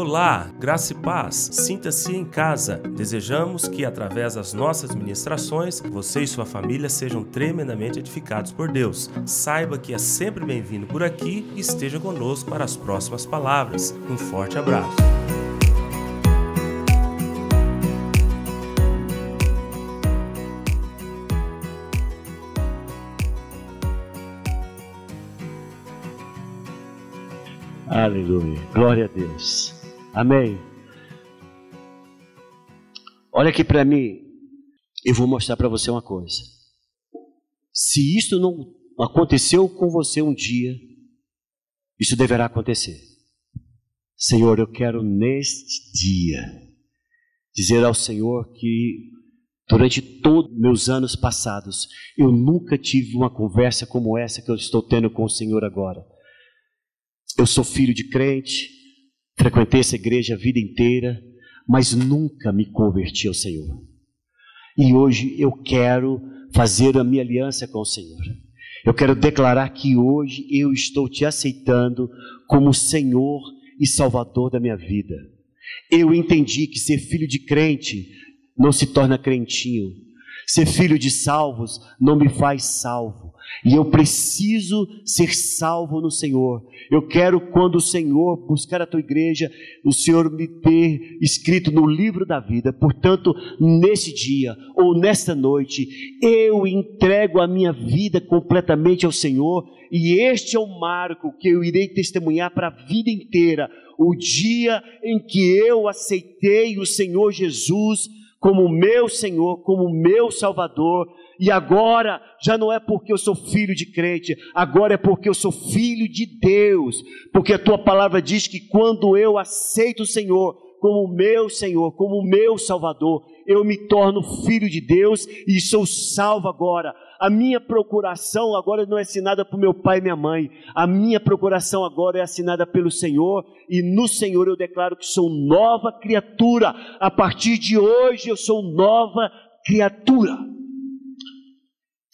Olá, graça e paz. Sinta-se em casa. Desejamos que, através das nossas ministrações, você e sua família sejam tremendamente edificados por Deus. Saiba que é sempre bem-vindo por aqui e esteja conosco para as próximas palavras. Um forte abraço. Aleluia. Glória a Deus. Amém. Olha aqui para mim. Eu vou mostrar para você uma coisa. Se isto não aconteceu com você um dia, isso deverá acontecer. Senhor, eu quero neste dia dizer ao Senhor que durante todos meus anos passados eu nunca tive uma conversa como essa que eu estou tendo com o Senhor agora. Eu sou filho de crente, frequentei essa igreja a vida inteira, mas nunca me converti ao Senhor. E hoje eu quero fazer a minha aliança com o Senhor. Eu quero declarar que hoje eu estou te aceitando como Senhor e Salvador da minha vida. Eu entendi que ser filho de crente não se torna crentinho. Ser filho de salvos não me faz salvo. E eu preciso ser salvo no Senhor. Eu quero, quando o Senhor buscar a tua igreja, o Senhor me ter escrito no livro da vida. Portanto, nesse dia ou nesta noite, eu entrego a minha vida completamente ao Senhor. E este é o marco que eu irei testemunhar para a vida inteira. O dia em que eu aceitei o Senhor Jesus como meu Senhor, como meu Salvador e agora já não é porque eu sou filho de crente, agora é porque eu sou filho de Deus. Porque a tua palavra diz que quando eu aceito o Senhor como meu Senhor, como meu Salvador, eu me torno filho de Deus e sou salvo agora. A minha procuração agora não é assinada por meu pai e minha mãe. A minha procuração agora é assinada pelo Senhor e no Senhor eu declaro que sou nova criatura. A partir de hoje eu sou nova criatura.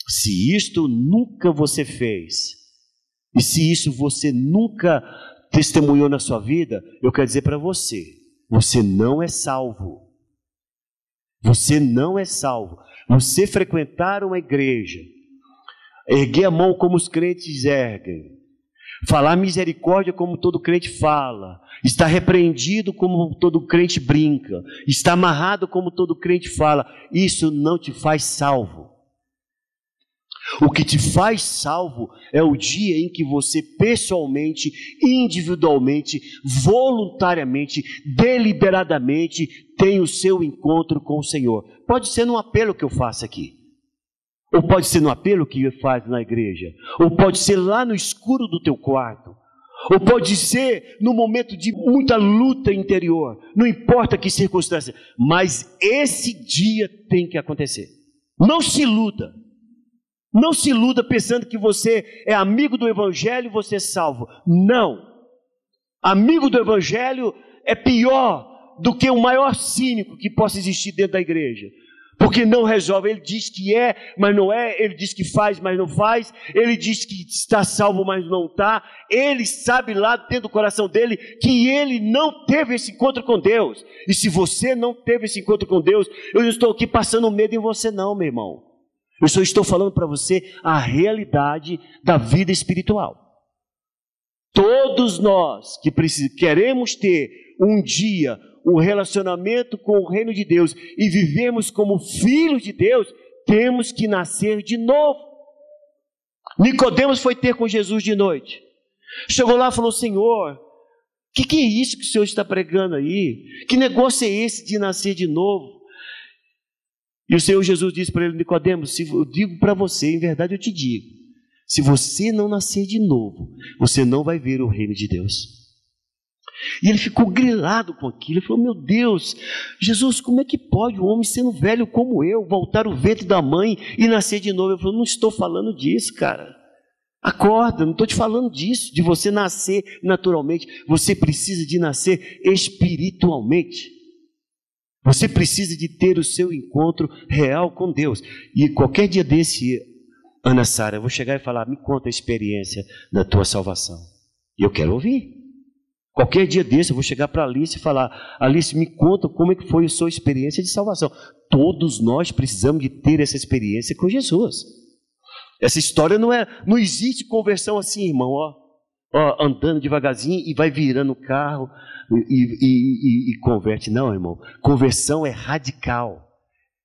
Se isto nunca você fez, e se isso você nunca testemunhou na sua vida, eu quero dizer para você: você não é salvo. Você não é salvo. Você frequentar uma igreja, erguer a mão como os crentes erguem, falar misericórdia como todo crente fala, estar repreendido como todo crente brinca, estar amarrado como todo crente fala, isso não te faz salvo. O que te faz salvo é o dia em que você pessoalmente, individualmente, voluntariamente, deliberadamente tem o seu encontro com o Senhor. Pode ser num apelo que eu faço aqui. Ou pode ser no apelo que faz na igreja. Ou pode ser lá no escuro do teu quarto. Ou pode ser no momento de muita luta interior. Não importa que circunstância. Mas esse dia tem que acontecer. Não se iluda. Não se iluda pensando que você é amigo do Evangelho e você é salvo. Não. Amigo do Evangelho é pior do que o maior cínico que possa existir dentro da igreja. Porque não resolve. Ele diz que é, mas não é. Ele diz que faz, mas não faz. Ele diz que está salvo, mas não está. Ele sabe lá dentro do coração dele que ele não teve esse encontro com Deus. E se você não teve esse encontro com Deus, eu não estou aqui passando medo em você, não, meu irmão. Eu só estou falando para você a realidade da vida espiritual. Todos nós que queremos ter um dia um relacionamento com o reino de Deus e vivemos como filhos de Deus, temos que nascer de novo. Nicodemos foi ter com Jesus de noite. Chegou lá e falou: Senhor, o que, que é isso que o Senhor está pregando aí? Que negócio é esse de nascer de novo? E o Senhor Jesus disse para ele, Nicodemos, se eu digo para você, em verdade eu te digo, se você não nascer de novo, você não vai ver o reino de Deus. E ele ficou grilado com aquilo, ele falou: Meu Deus, Jesus, como é que pode um homem sendo velho como eu voltar o ventre da mãe e nascer de novo? Ele falou: Não estou falando disso, cara. Acorda, não estou te falando disso, de você nascer naturalmente. Você precisa de nascer espiritualmente. Você precisa de ter o seu encontro real com Deus. E qualquer dia desse, Ana Sara, eu vou chegar e falar: me conta a experiência da tua salvação. E eu quero ouvir. Qualquer dia desse eu vou chegar para Alice e falar: Alice, me conta como é que foi a sua experiência de salvação. Todos nós precisamos de ter essa experiência com Jesus. Essa história não é, não existe conversão assim, irmão, ó, ó andando devagarzinho e vai virando o carro e, e, e, e converte. Não, irmão. Conversão é radical.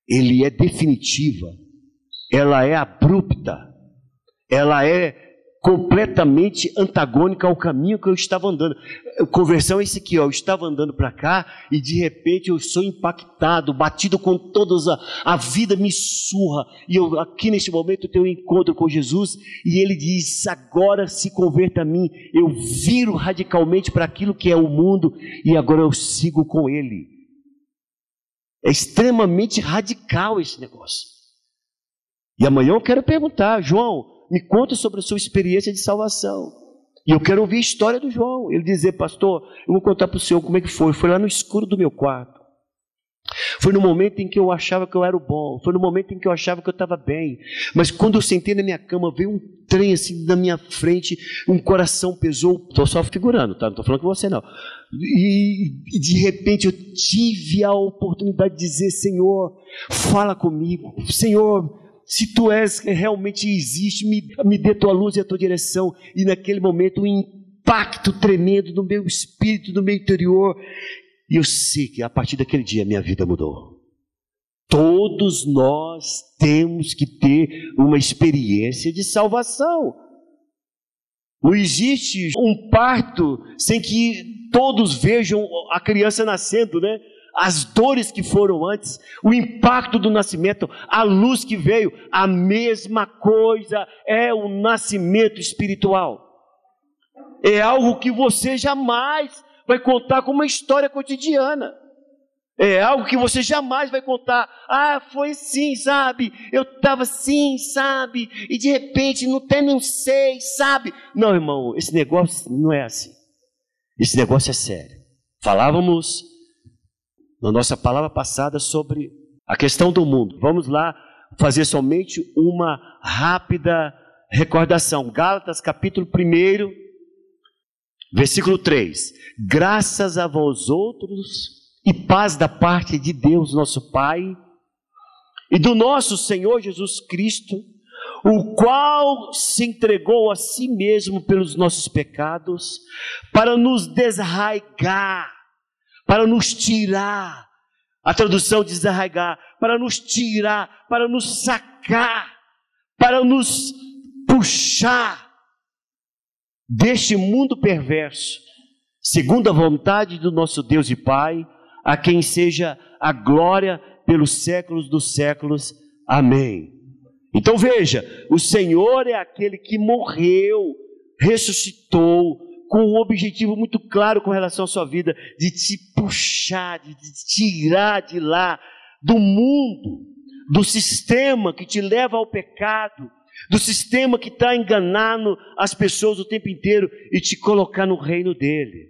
Ele é definitiva. Ela é abrupta. Ela é completamente antagônica ao caminho que eu estava andando. Conversão é isso aqui, ó, eu estava andando para cá e de repente eu sou impactado, batido com todas a, a vida me surra e eu aqui neste momento tenho um encontro com Jesus e ele diz: agora se converta a mim. Eu viro radicalmente para aquilo que é o mundo e agora eu sigo com ele. É extremamente radical esse negócio. E amanhã eu quero perguntar, João, me conta sobre a sua experiência de salvação. E eu quero ouvir a história do João. Ele dizer, pastor, eu vou contar para o senhor como é que foi. Foi lá no escuro do meu quarto. Foi no momento em que eu achava que eu era o bom. Foi no momento em que eu achava que eu estava bem. Mas quando eu sentei na minha cama, veio um trem assim na minha frente, um coração pesou. Estou só figurando, tá? Não estou falando com você, não. E, e de repente eu tive a oportunidade de dizer: Senhor, fala comigo. Senhor, se tu és realmente existe, me, me dê tua luz e a tua direção. E naquele momento, um impacto tremendo no meu espírito, no meu interior. E eu sei que a partir daquele dia minha vida mudou. Todos nós temos que ter uma experiência de salvação. Não existe um parto sem que todos vejam a criança nascendo, né? As dores que foram antes, o impacto do nascimento, a luz que veio, a mesma coisa é o nascimento espiritual. É algo que você jamais vai contar como uma história cotidiana. É algo que você jamais vai contar. Ah, foi sim, sabe? Eu estava assim, sabe? E de repente não tem, não sei, sabe? Não, irmão, esse negócio não é assim. Esse negócio é sério. Falávamos na nossa palavra passada sobre a questão do mundo. Vamos lá fazer somente uma rápida recordação. Gálatas capítulo 1, versículo 3. Graças a vós outros e paz da parte de Deus, nosso Pai, e do nosso Senhor Jesus Cristo, o qual se entregou a si mesmo pelos nossos pecados, para nos desraigar para nos tirar. A tradução diz arraigar, para nos tirar, para nos sacar, para nos puxar deste mundo perverso, segundo a vontade do nosso Deus e Pai, a quem seja a glória pelos séculos dos séculos. Amém. Então veja, o Senhor é aquele que morreu, ressuscitou, com um objetivo muito claro com relação à sua vida, de te puxar, de te tirar de lá, do mundo, do sistema que te leva ao pecado, do sistema que está enganando as pessoas o tempo inteiro e te colocar no reino dele.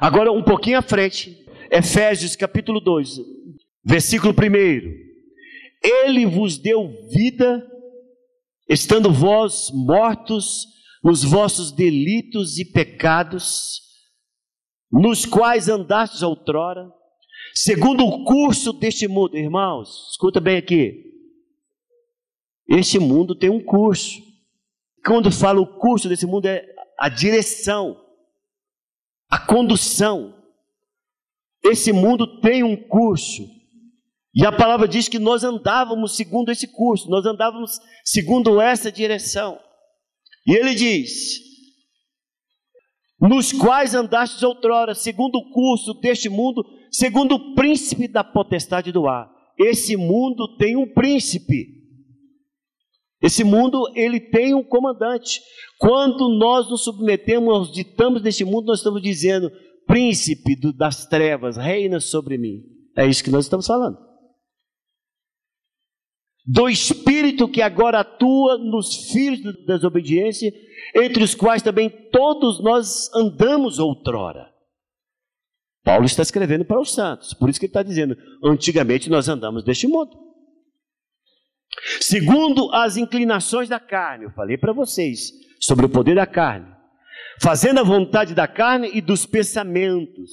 Agora, um pouquinho à frente, Efésios capítulo 2, versículo 1. Ele vos deu vida, estando vós mortos os vossos delitos e pecados, nos quais andastes outrora, segundo o curso deste mundo. Irmãos, escuta bem aqui. Este mundo tem um curso. Quando falo o curso desse mundo, é a direção, a condução. Esse mundo tem um curso. E a palavra diz que nós andávamos segundo esse curso, nós andávamos segundo essa direção. E ele diz: Nos quais andastes outrora, segundo o curso deste mundo, segundo o príncipe da potestade do ar. Esse mundo tem um príncipe. Esse mundo, ele tem um comandante. Quando nós nos submetemos aos ditames deste mundo, nós estamos dizendo: príncipe das trevas, reina sobre mim. É isso que nós estamos falando do Espírito que agora atua nos filhos da desobediência, entre os quais também todos nós andamos outrora. Paulo está escrevendo para os santos, por isso que ele está dizendo: antigamente nós andamos deste mundo. Segundo as inclinações da carne, eu falei para vocês sobre o poder da carne, fazendo a vontade da carne e dos pensamentos.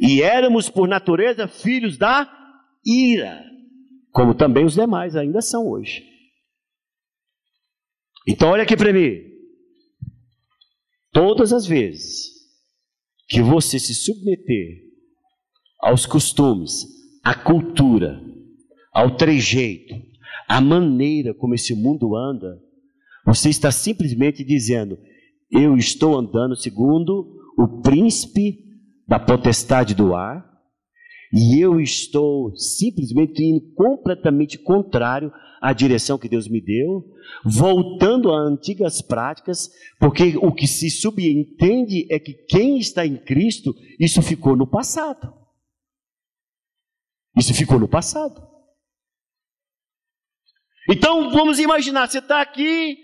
E éramos, por natureza, filhos da ira, como também os demais ainda são hoje. Então, olha aqui para mim. Todas as vezes que você se submeter aos costumes, à cultura, ao trejeito, à maneira como esse mundo anda, você está simplesmente dizendo: Eu estou andando segundo o príncipe da potestade do ar, e eu estou simplesmente indo completamente contrário à direção que Deus me deu, voltando a antigas práticas, porque o que se subentende é que quem está em Cristo, isso ficou no passado. Isso ficou no passado. Então vamos imaginar, você está aqui,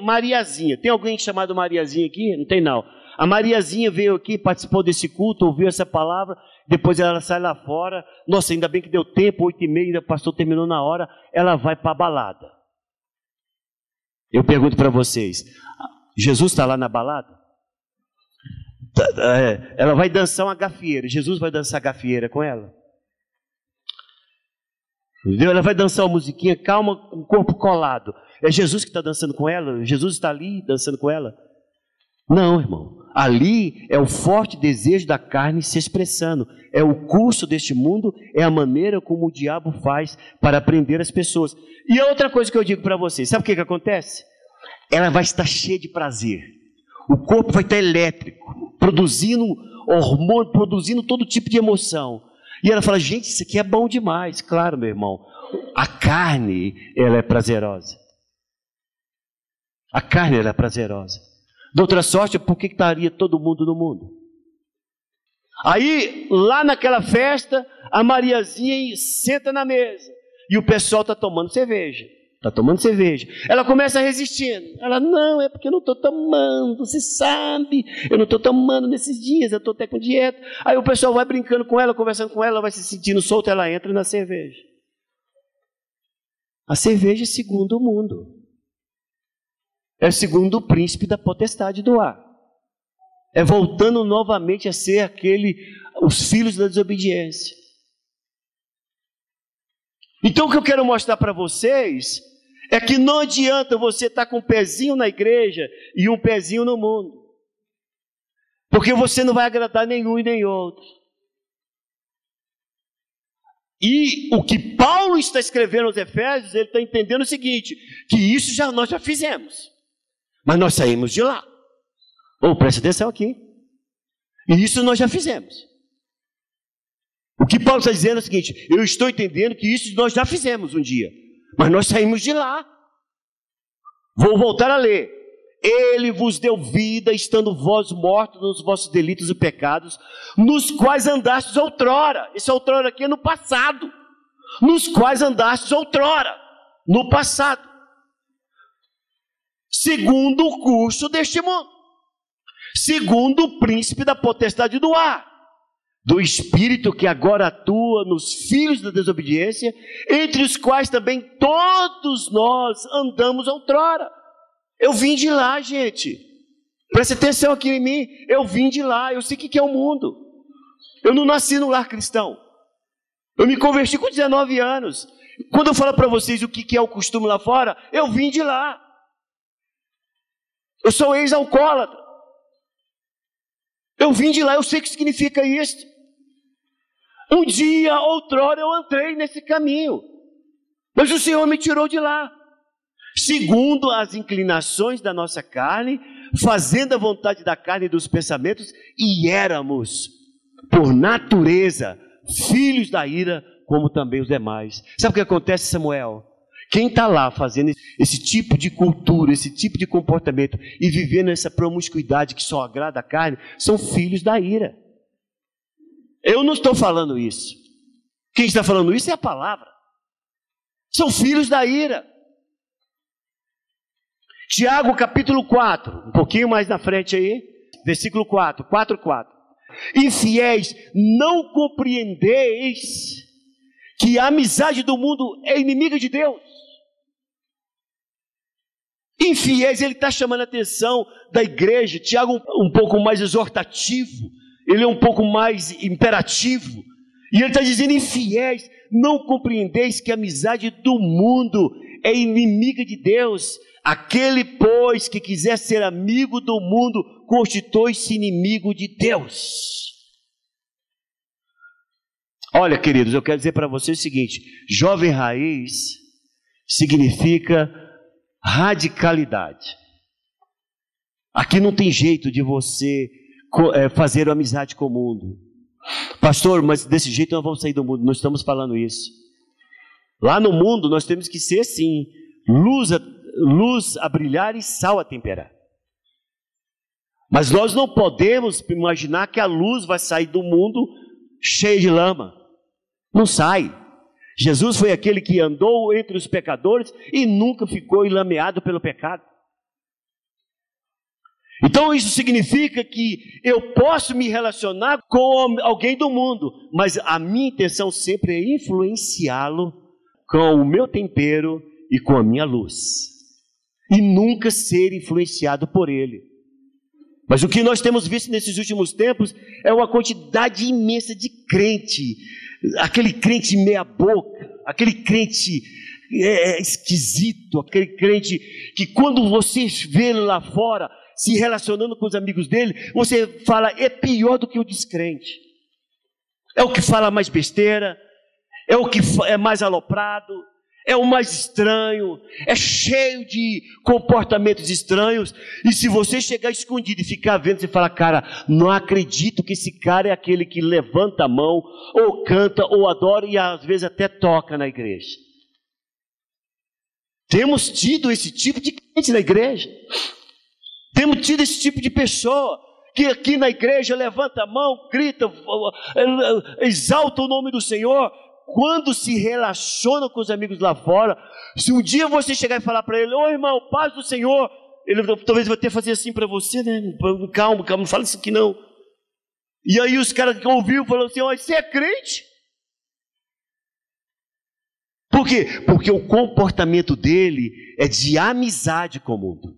Mariazinha. Tem alguém chamado Mariazinha aqui? Não tem não. A Mariazinha veio aqui, participou desse culto, ouviu essa palavra, depois ela sai lá fora. Nossa, ainda bem que deu tempo, oito e meia, o pastor terminou na hora. Ela vai para a balada. Eu pergunto para vocês: Jesus está lá na balada? Tá, é, ela vai dançar uma gafieira. Jesus vai dançar gafieira com ela? Entendeu? Ela vai dançar uma musiquinha calma, com o corpo colado. É Jesus que está dançando com ela? Jesus está ali dançando com ela? Não, irmão. Ali é o forte desejo da carne se expressando. É o curso deste mundo, é a maneira como o diabo faz para prender as pessoas. E a outra coisa que eu digo para vocês: sabe o que, que acontece? Ela vai estar cheia de prazer. O corpo vai estar elétrico, produzindo hormônio, produzindo todo tipo de emoção. E ela fala: gente, isso aqui é bom demais. Claro, meu irmão. A carne, ela é prazerosa. A carne, ela é prazerosa. De outra sorte, por que estaria todo mundo no mundo? Aí, lá naquela festa, a Mariazinha senta na mesa. E o pessoal está tomando cerveja. Está tomando cerveja. Ela começa resistindo. Ela, não, é porque eu não estou tomando, você sabe. Eu não estou tomando nesses dias, eu estou até com dieta. Aí o pessoal vai brincando com ela, conversando com ela, vai se sentindo solta, ela entra na cerveja. A cerveja é segundo o mundo. É segundo o príncipe da potestade do ar. É voltando novamente a ser aquele, os filhos da desobediência. Então o que eu quero mostrar para vocês é que não adianta você estar tá com um pezinho na igreja e um pezinho no mundo. Porque você não vai agradar nenhum e nem outro. E o que Paulo está escrevendo aos Efésios, ele está entendendo o seguinte: que isso já nós já fizemos. Mas nós saímos de lá. Ou oh, preste atenção aqui. E isso nós já fizemos. O que Paulo está dizendo é o seguinte: eu estou entendendo que isso nós já fizemos um dia. Mas nós saímos de lá. Vou voltar a ler. Ele vos deu vida, estando vós mortos nos vossos delitos e pecados, nos quais andastes outrora. Esse outrora aqui é no passado. Nos quais andastes outrora, no passado. Segundo o curso deste mundo. Segundo o príncipe da potestade do ar do Espírito que agora atua nos filhos da desobediência, entre os quais também todos nós andamos outrora. Eu vim de lá, gente. Preste atenção aqui em mim. Eu vim de lá. Eu sei o que é o mundo. Eu não nasci no lar cristão. Eu me converti com 19 anos. Quando eu falo para vocês o que é o costume lá fora, eu vim de lá. Eu sou ex-alcoólatra. Eu vim de lá, eu sei o que significa isso. Um dia, outrora, eu entrei nesse caminho, mas o Senhor me tirou de lá, segundo as inclinações da nossa carne, fazendo a vontade da carne e dos pensamentos, e éramos, por natureza, filhos da ira, como também os demais. Sabe o que acontece, Samuel? Quem está lá fazendo esse tipo de cultura, esse tipo de comportamento e vivendo essa promiscuidade que só agrada a carne, são filhos da ira. Eu não estou falando isso. Quem está falando isso é a palavra. São filhos da ira. Tiago capítulo 4, um pouquinho mais na frente aí, versículo 4, 4, 4. Infiéis, não compreendeis que a amizade do mundo é inimiga de Deus. Infiéis, ele está chamando a atenção da igreja. Tiago, um, pouco mais exortativo, ele é um pouco mais imperativo. E ele está dizendo: infiéis, não compreendeis que a amizade do mundo é inimiga de Deus. Aquele, pois, que quiser ser amigo do mundo, constitui-se inimigo de Deus. Olha, queridos, eu quero dizer para vocês o seguinte: jovem raiz significa radicalidade. Aqui não tem jeito de você é, fazer amizade com o mundo. Pastor, mas desse jeito nós vamos sair do mundo. Não estamos falando isso. Lá no mundo nós temos que ser sim, luz a, luz a brilhar e sal a temperar. Mas nós não podemos imaginar que a luz vai sair do mundo cheia de lama. Não sai. Jesus foi aquele que andou entre os pecadores e nunca ficou enlameado pelo pecado. Então isso significa que eu posso me relacionar com alguém do mundo, mas a minha intenção sempre é influenciá-lo com o meu tempero e com a minha luz, e nunca ser influenciado por ele. Mas o que nós temos visto nesses últimos tempos é uma quantidade imensa de crente aquele crente meia-boca, aquele crente é, é, esquisito, aquele crente que quando você vê ele lá fora, se relacionando com os amigos dele, você fala, é pior do que o descrente. É o que fala mais besteira, é o que é mais aloprado, é o mais estranho, é cheio de comportamentos estranhos. E se você chegar escondido e ficar vendo, você fala, cara, não acredito que esse cara é aquele que levanta a mão, ou canta, ou adora e às vezes até toca na igreja. Temos tido esse tipo de crente na igreja. Temos tido esse tipo de pessoa que aqui na igreja levanta a mão, grita, exalta o nome do Senhor, quando se relaciona com os amigos lá fora, se um dia você chegar e falar para ele, ô irmão, paz do Senhor, ele talvez vai que fazer assim para você, né? Calma, calma, não fala isso aqui não. E aí os caras que ouviram falaram assim: ó, você é crente? Por quê? Porque o comportamento dele é de amizade com o mundo.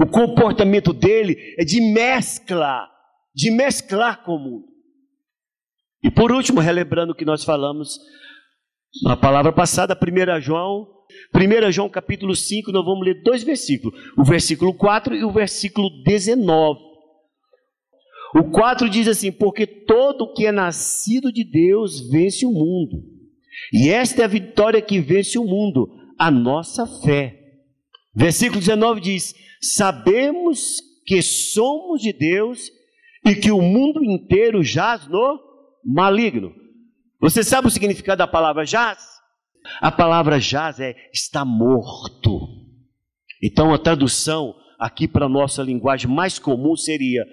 O comportamento dele é de mescla, de mesclar com o mundo. E por último, relembrando o que nós falamos na palavra passada, 1 João, 1 João capítulo 5, nós vamos ler dois versículos, o versículo 4 e o versículo 19. O 4 diz assim: Porque todo que é nascido de Deus vence o mundo, e esta é a vitória que vence o mundo, a nossa fé. Versículo 19 diz: Sabemos que somos de Deus e que o mundo inteiro jaz no maligno. Você sabe o significado da palavra jaz? A palavra jaz é está morto. Então a tradução aqui para a nossa linguagem mais comum seria: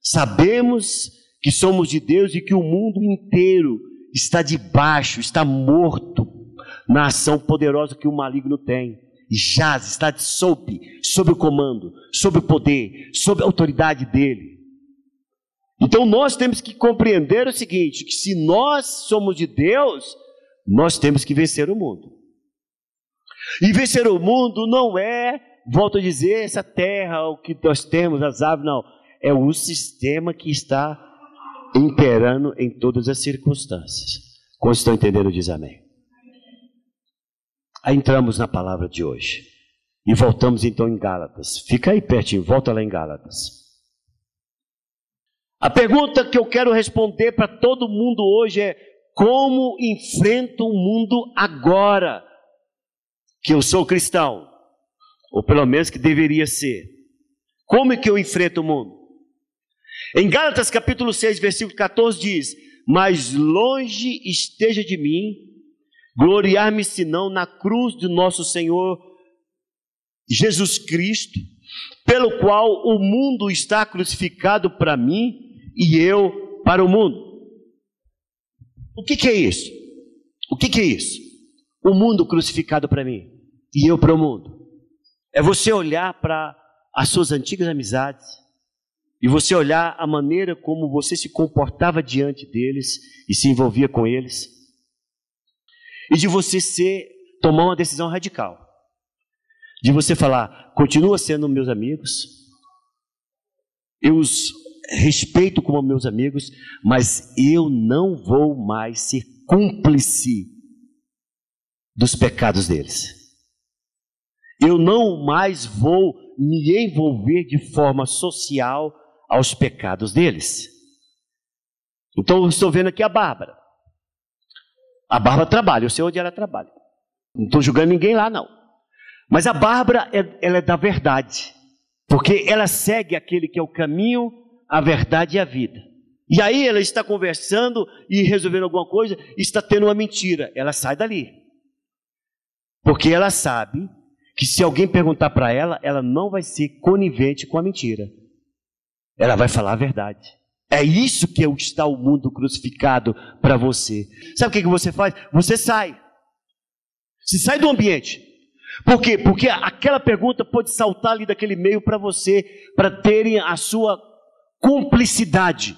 sabemos que somos de Deus e que o mundo inteiro está debaixo, está morto na ação poderosa que o maligno tem. E jaz, está sob, sob o comando, sob o poder, sob a autoridade dele. Então nós temos que compreender o seguinte: que se nós somos de Deus, nós temos que vencer o mundo. E vencer o mundo não é, volto a dizer, essa terra, o que nós temos, as aves, não. É o sistema que está imperando em todas as circunstâncias. Quando estão entendendo, diz amém. Aí entramos na palavra de hoje. E voltamos então em Gálatas. Fica aí pertinho, volta lá em Gálatas. A pergunta que eu quero responder para todo mundo hoje é: como enfrento o mundo agora que eu sou cristão? Ou pelo menos que deveria ser. Como é que eu enfrento o mundo? Em Gálatas capítulo 6, versículo 14 diz: Mas longe esteja de mim gloriar-me senão na cruz do nosso Senhor Jesus Cristo, pelo qual o mundo está crucificado para mim e eu para o mundo. O que, que é isso? O que, que é isso? O mundo crucificado para mim e eu para o mundo. É você olhar para as suas antigas amizades e você olhar a maneira como você se comportava diante deles e se envolvia com eles. E de você ser tomar uma decisão radical. De você falar, continua sendo meus amigos, eu os respeito como meus amigos, mas eu não vou mais ser cúmplice dos pecados deles. Eu não mais vou me envolver de forma social aos pecados deles. Então, eu estou vendo aqui a Bárbara. A Bárbara trabalha, eu sei onde ela trabalha. Não estou julgando ninguém lá, não. Mas a Bárbara, ela é da verdade. Porque ela segue aquele que é o caminho, a verdade e a vida. E aí ela está conversando e resolvendo alguma coisa, está tendo uma mentira. Ela sai dali. Porque ela sabe que se alguém perguntar para ela, ela não vai ser conivente com a mentira. Ela vai falar a verdade. É isso que está o mundo crucificado para você. Sabe o que, que você faz? Você sai. Você sai do ambiente. Por quê? Porque aquela pergunta pode saltar ali daquele meio para você, para terem a sua cumplicidade.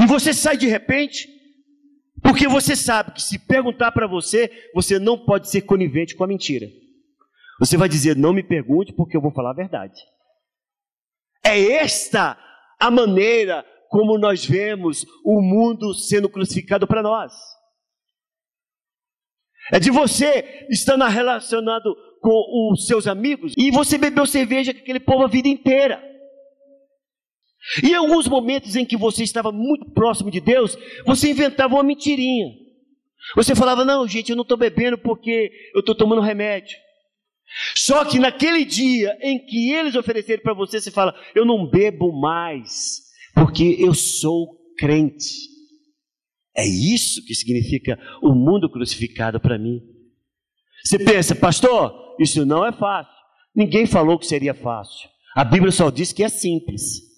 E você sai de repente, porque você sabe que se perguntar para você, você não pode ser conivente com a mentira. Você vai dizer: Não me pergunte, porque eu vou falar a verdade. É esta a maneira como nós vemos o mundo sendo crucificado para nós. É de você estar relacionado com os seus amigos e você bebeu cerveja com aquele povo a vida inteira. E em alguns momentos em que você estava muito próximo de Deus, você inventava uma mentirinha. Você falava: Não, gente, eu não estou bebendo porque eu estou tomando remédio. Só que naquele dia em que eles ofereceram para você, você fala: Eu não bebo mais, porque eu sou crente. É isso que significa o mundo crucificado para mim. Você pensa, pastor, isso não é fácil. Ninguém falou que seria fácil. A Bíblia só diz que é simples.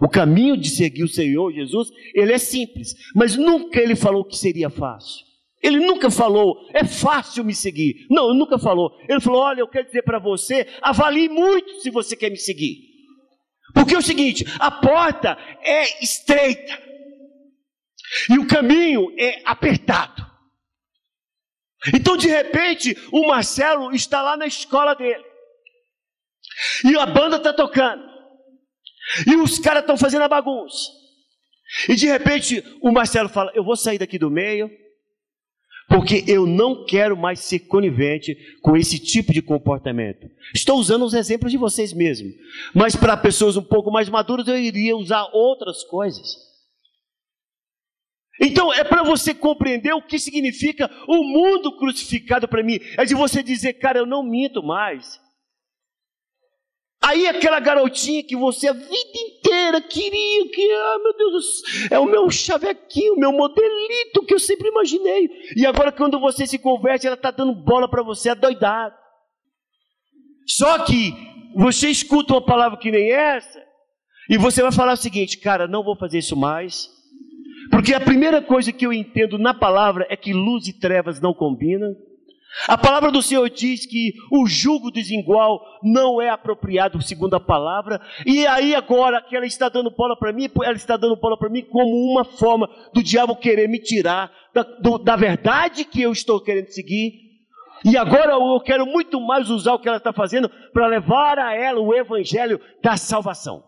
O caminho de seguir o Senhor Jesus, ele é simples, mas nunca ele falou que seria fácil. Ele nunca falou, é fácil me seguir. Não, ele nunca falou. Ele falou: olha, eu quero dizer para você, avalie muito se você quer me seguir. Porque é o seguinte: a porta é estreita, e o caminho é apertado. Então, de repente, o Marcelo está lá na escola dele. E a banda está tocando. E os caras estão fazendo a bagunça. E de repente o Marcelo fala: Eu vou sair daqui do meio, porque eu não quero mais ser conivente com esse tipo de comportamento. Estou usando os exemplos de vocês mesmos, mas para pessoas um pouco mais maduras eu iria usar outras coisas. Então é para você compreender o que significa o mundo crucificado para mim. É de você dizer, cara, eu não minto mais. Aí aquela garotinha que você a vida inteira queria, que, ah, meu Deus, é o meu chavequinho, o meu modelito que eu sempre imaginei. E agora quando você se converte, ela está dando bola para você, adoidado. Só que você escuta uma palavra que nem essa, e você vai falar o seguinte, cara, não vou fazer isso mais porque a primeira coisa que eu entendo na palavra é que luz e trevas não combinam. A palavra do Senhor diz que o jugo desigual não é apropriado segundo a palavra. E aí agora que ela está dando bola para mim, ela está dando bola para mim como uma forma do diabo querer me tirar da, do, da verdade que eu estou querendo seguir. E agora eu quero muito mais usar o que ela está fazendo para levar a ela o evangelho da salvação.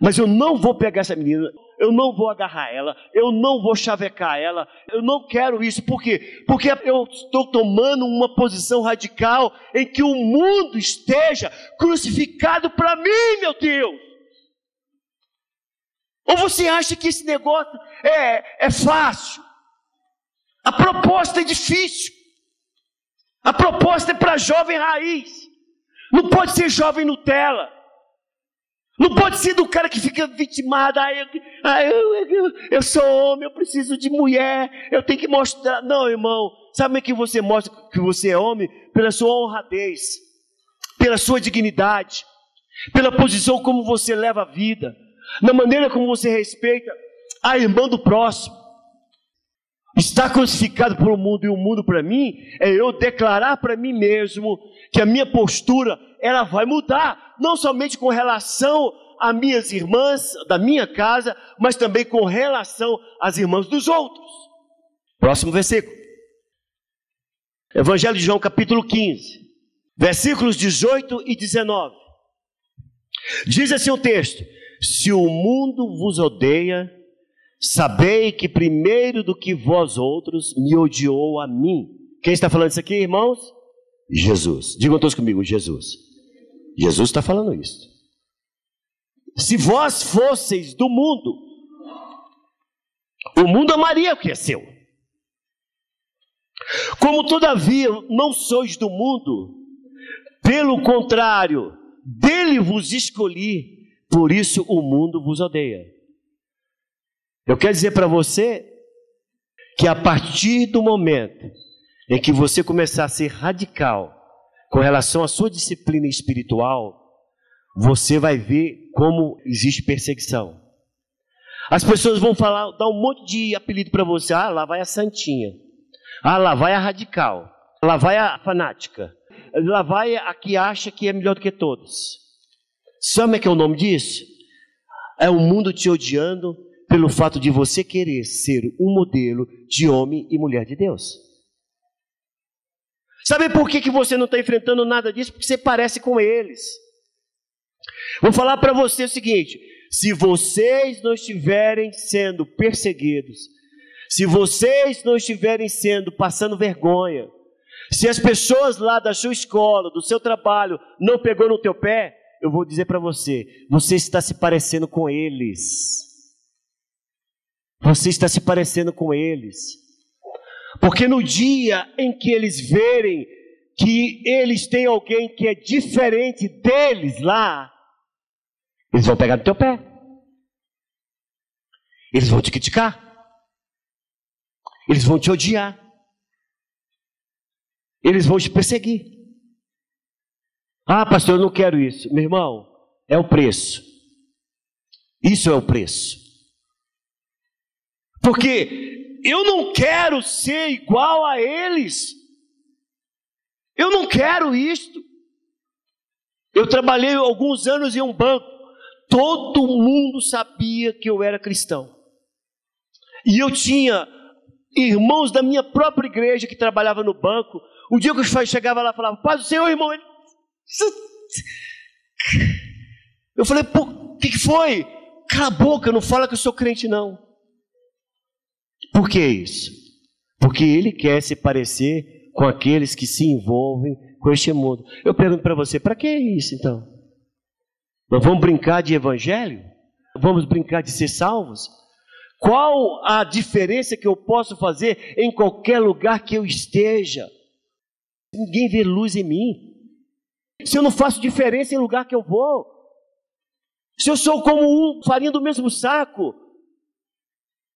Mas eu não vou pegar essa menina, eu não vou agarrar ela, eu não vou chavecar ela, eu não quero isso, por quê? Porque eu estou tomando uma posição radical em que o mundo esteja crucificado para mim, meu Deus. Ou você acha que esse negócio é, é fácil? A proposta é difícil. A proposta é para jovem raiz. Não pode ser jovem Nutella. Não pode ser do cara que fica vitimado. Ah, eu, ah, eu, eu, eu, sou homem, eu preciso de mulher, eu tenho que mostrar. Não, irmão. Sabe que você mostra que você é homem? Pela sua honradez, pela sua dignidade, pela posição como você leva a vida, na maneira como você respeita a irmã do próximo. Estar crucificado por um mundo e o mundo para mim é eu declarar para mim mesmo que a minha postura ela vai mudar, não somente com relação a minhas irmãs da minha casa, mas também com relação às irmãs dos outros. Próximo versículo. Evangelho de João, capítulo 15, versículos 18 e 19. Diz assim o texto: Se o mundo vos odeia, sabei que primeiro do que vós outros me odiou a mim. Quem está falando isso aqui, irmãos? Jesus. Digam todos comigo, Jesus. Jesus está falando isso. Se vós fosseis do mundo, o mundo amaria o que é seu. Como todavia não sois do mundo, pelo contrário, dele vos escolhi, por isso o mundo vos odeia. Eu quero dizer para você que a partir do momento em que você começar a ser radical com relação à sua disciplina espiritual, você vai ver como existe perseguição. As pessoas vão falar, dar um monte de apelido para você. Ah, lá vai a santinha. Ah, lá vai a radical. Lá vai a fanática. Lá vai a que acha que é melhor do que todos. Sabe o que é o nome disso? É o mundo te odiando pelo fato de você querer ser um modelo de homem e mulher de Deus. Sabe por que, que você não está enfrentando nada disso? Porque você parece com eles. Vou falar para você o seguinte: se vocês não estiverem sendo perseguidos, se vocês não estiverem sendo passando vergonha, se as pessoas lá da sua escola, do seu trabalho, não pegou no teu pé, eu vou dizer para você, você está se parecendo com eles. Você está se parecendo com eles. Porque no dia em que eles verem que eles têm alguém que é diferente deles lá, eles vão pegar no teu pé. Eles vão te criticar. Eles vão te odiar. Eles vão te perseguir. Ah, pastor, eu não quero isso. Meu irmão, é o preço. Isso é o preço. Porque eu não quero ser igual a eles. Eu não quero isto. Eu trabalhei alguns anos em um banco. Todo mundo sabia que eu era cristão. E eu tinha irmãos da minha própria igreja que trabalhavam no banco. O dia que eu chegava lá, falava, Paz do Senhor, irmão. Eu falei, o que, que foi? Cala a boca, não fala que eu sou crente, não. Por que isso? Porque ele quer se parecer com aqueles que se envolvem com este mundo. Eu pergunto para você, para que isso então? Nós vamos brincar de evangelho? Vamos brincar de ser salvos? Qual a diferença que eu posso fazer em qualquer lugar que eu esteja? Ninguém vê luz em mim. Se eu não faço diferença em lugar que eu vou, se eu sou como um farinha do mesmo saco,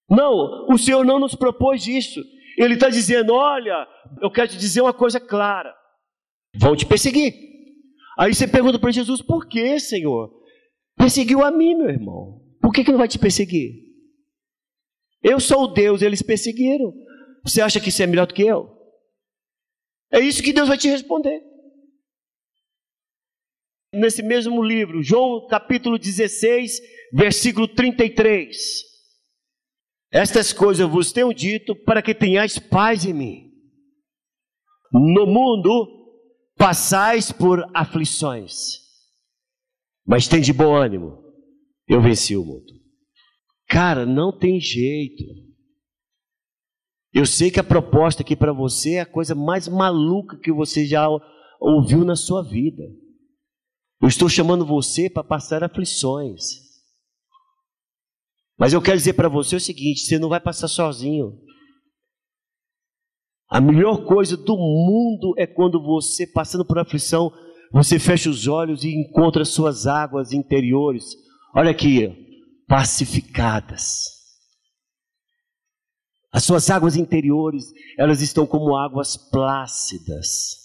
não, o Senhor não nos propôs isso. Ele está dizendo: olha, eu quero te dizer uma coisa clara: vão te perseguir. Aí você pergunta para Jesus: por que, Senhor? Perseguiu a mim, meu irmão. Por que, que não vai te perseguir? Eu sou o Deus, eles perseguiram. Você acha que isso é melhor do que eu? É isso que Deus vai te responder. Nesse mesmo livro, João capítulo 16, versículo 33. Estas coisas eu vos tenho dito para que tenhais paz em mim. No mundo passais por aflições, mas tem de bom ânimo. Eu venci o mundo. Cara, não tem jeito. Eu sei que a proposta aqui para você é a coisa mais maluca que você já ouviu na sua vida. Eu estou chamando você para passar aflições. Mas eu quero dizer para você o seguinte: você não vai passar sozinho. A melhor coisa do mundo é quando você, passando por aflição, você fecha os olhos e encontra suas águas interiores. Olha aqui, pacificadas. As suas águas interiores, elas estão como águas plácidas.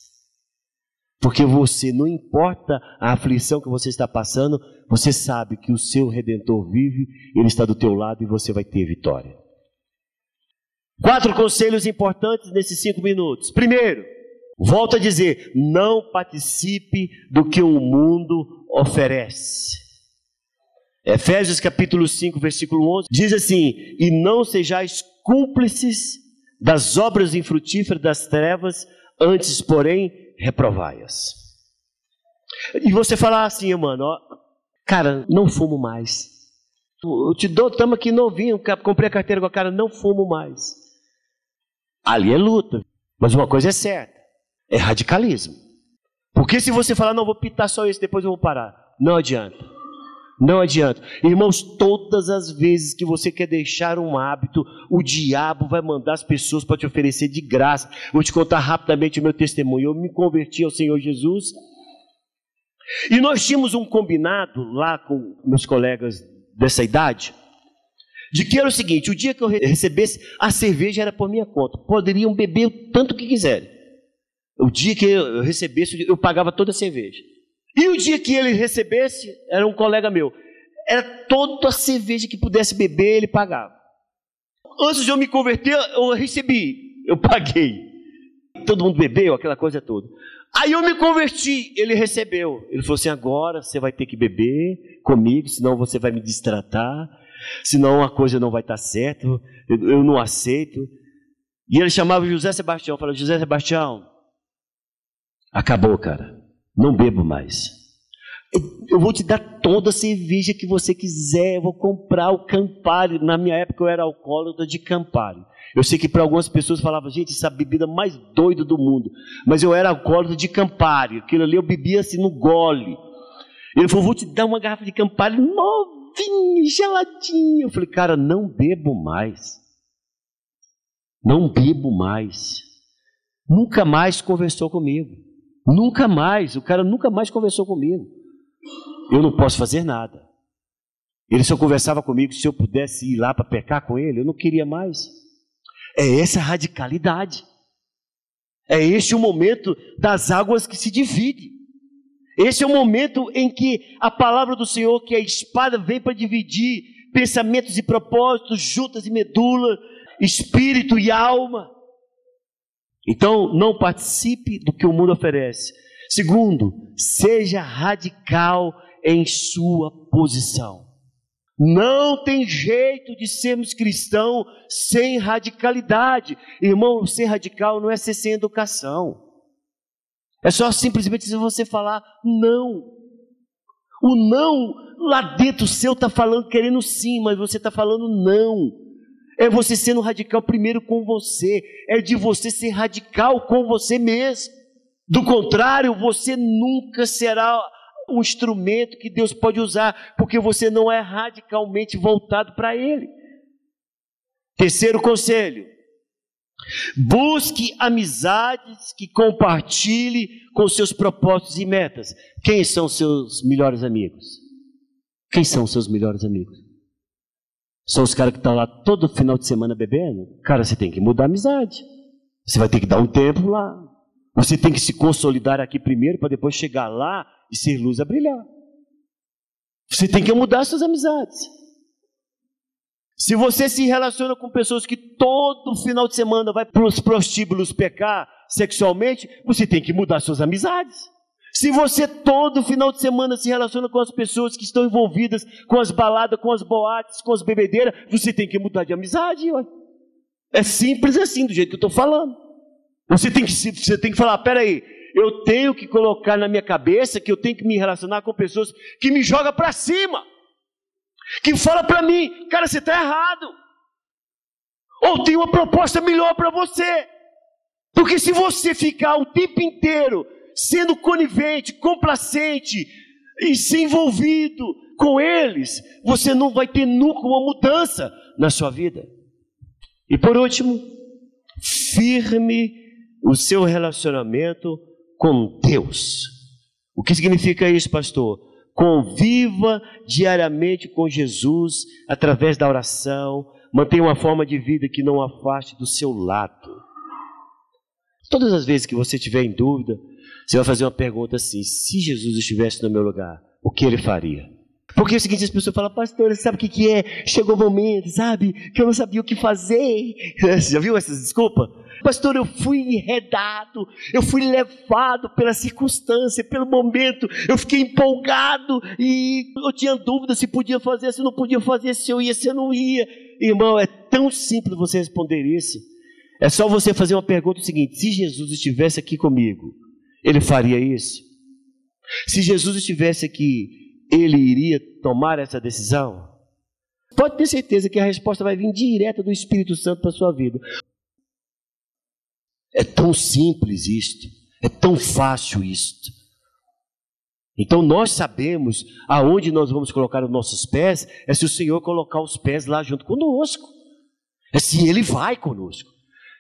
Porque você, não importa a aflição que você está passando, você sabe que o seu redentor vive, ele está do teu lado e você vai ter vitória. Quatro conselhos importantes nesses cinco minutos. Primeiro, volto a dizer: não participe do que o mundo oferece. Efésios capítulo 5, versículo 11, diz assim: E não sejais cúmplices das obras infrutíferas das trevas, antes, porém, reprovai-as. E você falar assim, mano, ó, cara, não fumo mais. Eu te dou, estamos aqui novinho, comprei a carteira com a cara, não fumo mais. Ali é luta. Mas uma coisa é certa: é radicalismo. Porque se você falar, não, vou pitar só isso, depois eu vou parar. Não adianta. Não adianta. Irmãos, todas as vezes que você quer deixar um hábito, o diabo vai mandar as pessoas para te oferecer de graça. Vou te contar rapidamente o meu testemunho. Eu me converti ao Senhor Jesus. E nós tínhamos um combinado lá com meus colegas dessa idade, de que era o seguinte: o dia que eu recebesse, a cerveja era por minha conta. Poderiam beber o tanto que quiserem. O dia que eu recebesse, eu pagava toda a cerveja. E o dia que ele recebesse, era um colega meu. Era toda a cerveja que pudesse beber, ele pagava. Antes de eu me converter, eu recebi, eu paguei. Todo mundo bebeu, aquela coisa toda. Aí eu me converti, ele recebeu. Ele falou assim: agora você vai ter que beber comigo, senão você vai me distratar, senão a coisa não vai estar certa, eu, eu não aceito. E ele chamava José Sebastião, falou: José Sebastião, acabou, cara, não bebo mais. Eu vou te dar toda a cerveja que você quiser, eu vou comprar o Campari. Na minha época eu era alcoólatra de Campari. Eu sei que para algumas pessoas falava, gente, essa bebida mais doida do mundo. Mas eu era alcoólatra de Campari. Aquilo ali eu bebia assim no gole. Ele falou, vou te dar uma garrafa de Campari novinha, geladinha. Eu falei, cara, não bebo mais. Não bebo mais. Nunca mais conversou comigo. Nunca mais. O cara nunca mais conversou comigo. Eu não posso fazer nada. Ele só conversava comigo se eu pudesse ir lá para pecar com ele. Eu não queria mais. É essa radicalidade. É este o momento das águas que se dividem. Esse é o momento em que a palavra do Senhor, que é a espada, vem para dividir pensamentos e propósitos, juntas e medula, espírito e alma. Então, não participe do que o mundo oferece. Segundo, seja radical em sua posição. Não tem jeito de sermos cristãos sem radicalidade. Irmão, ser radical não é ser sem educação. É só simplesmente você falar não. O não lá dentro seu está falando, querendo sim, mas você está falando não. É você sendo radical primeiro com você. É de você ser radical com você mesmo. Do contrário, você nunca será um instrumento que Deus pode usar, porque você não é radicalmente voltado para Ele. Terceiro conselho: busque amizades que compartilhe com seus propósitos e metas. Quem são seus melhores amigos? Quem são seus melhores amigos? São os caras que estão lá todo final de semana bebendo? Cara, você tem que mudar a amizade. Você vai ter que dar um tempo lá. Você tem que se consolidar aqui primeiro para depois chegar lá e ser luz a brilhar. Você tem que mudar suas amizades. Se você se relaciona com pessoas que todo final de semana vai para os prostíbulos pecar sexualmente, você tem que mudar suas amizades. Se você todo final de semana se relaciona com as pessoas que estão envolvidas com as baladas, com as boates, com as bebedeiras, você tem que mudar de amizade. É simples assim, do jeito que eu estou falando. Você tem que, você tem que falar: peraí, eu tenho que colocar na minha cabeça que eu tenho que me relacionar com pessoas que me jogam para cima, que fala para mim, cara, você está errado, ou tem uma proposta melhor para você, porque se você ficar o tempo inteiro sendo conivente, complacente e se envolvido com eles, você não vai ter nunca uma mudança na sua vida. E por último, firme o seu relacionamento com Deus. O que significa isso, pastor? Conviva diariamente com Jesus através da oração, mantenha uma forma de vida que não afaste do seu lado. Todas as vezes que você estiver em dúvida, você vai fazer uma pergunta assim: se Jesus estivesse no meu lugar, o que ele faria? Porque é o seguinte, as pessoas falam, pastor, você sabe o que, que é? Chegou o momento, sabe, que eu não sabia o que fazer. Você já viu essas desculpas? Pastor, eu fui enredado, eu fui levado pela circunstância, pelo momento, eu fiquei empolgado e eu tinha dúvida se podia fazer, se não podia fazer, se eu ia, se eu não ia. Irmão, é tão simples você responder isso. É só você fazer uma pergunta seguinte: se Jesus estivesse aqui comigo, ele faria isso? Se Jesus estivesse aqui, ele iria tomar essa decisão? Pode ter certeza que a resposta vai vir direta do Espírito Santo para a sua vida. É tão simples isto, é tão fácil isto. Então nós sabemos aonde nós vamos colocar os nossos pés, é se o Senhor colocar os pés lá junto conosco. É se Ele vai conosco.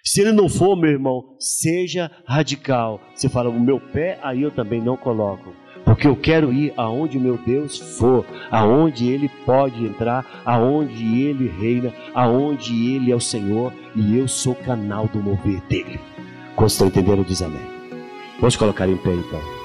Se Ele não for, meu irmão, seja radical. Você fala, o meu pé, aí eu também não coloco. Porque eu quero ir aonde meu Deus for, aonde Ele pode entrar, aonde Ele reina, aonde Ele é o Senhor e eu sou canal do mover dele. Quando estão entendendo, diz amém. Vamos colocar em pé então.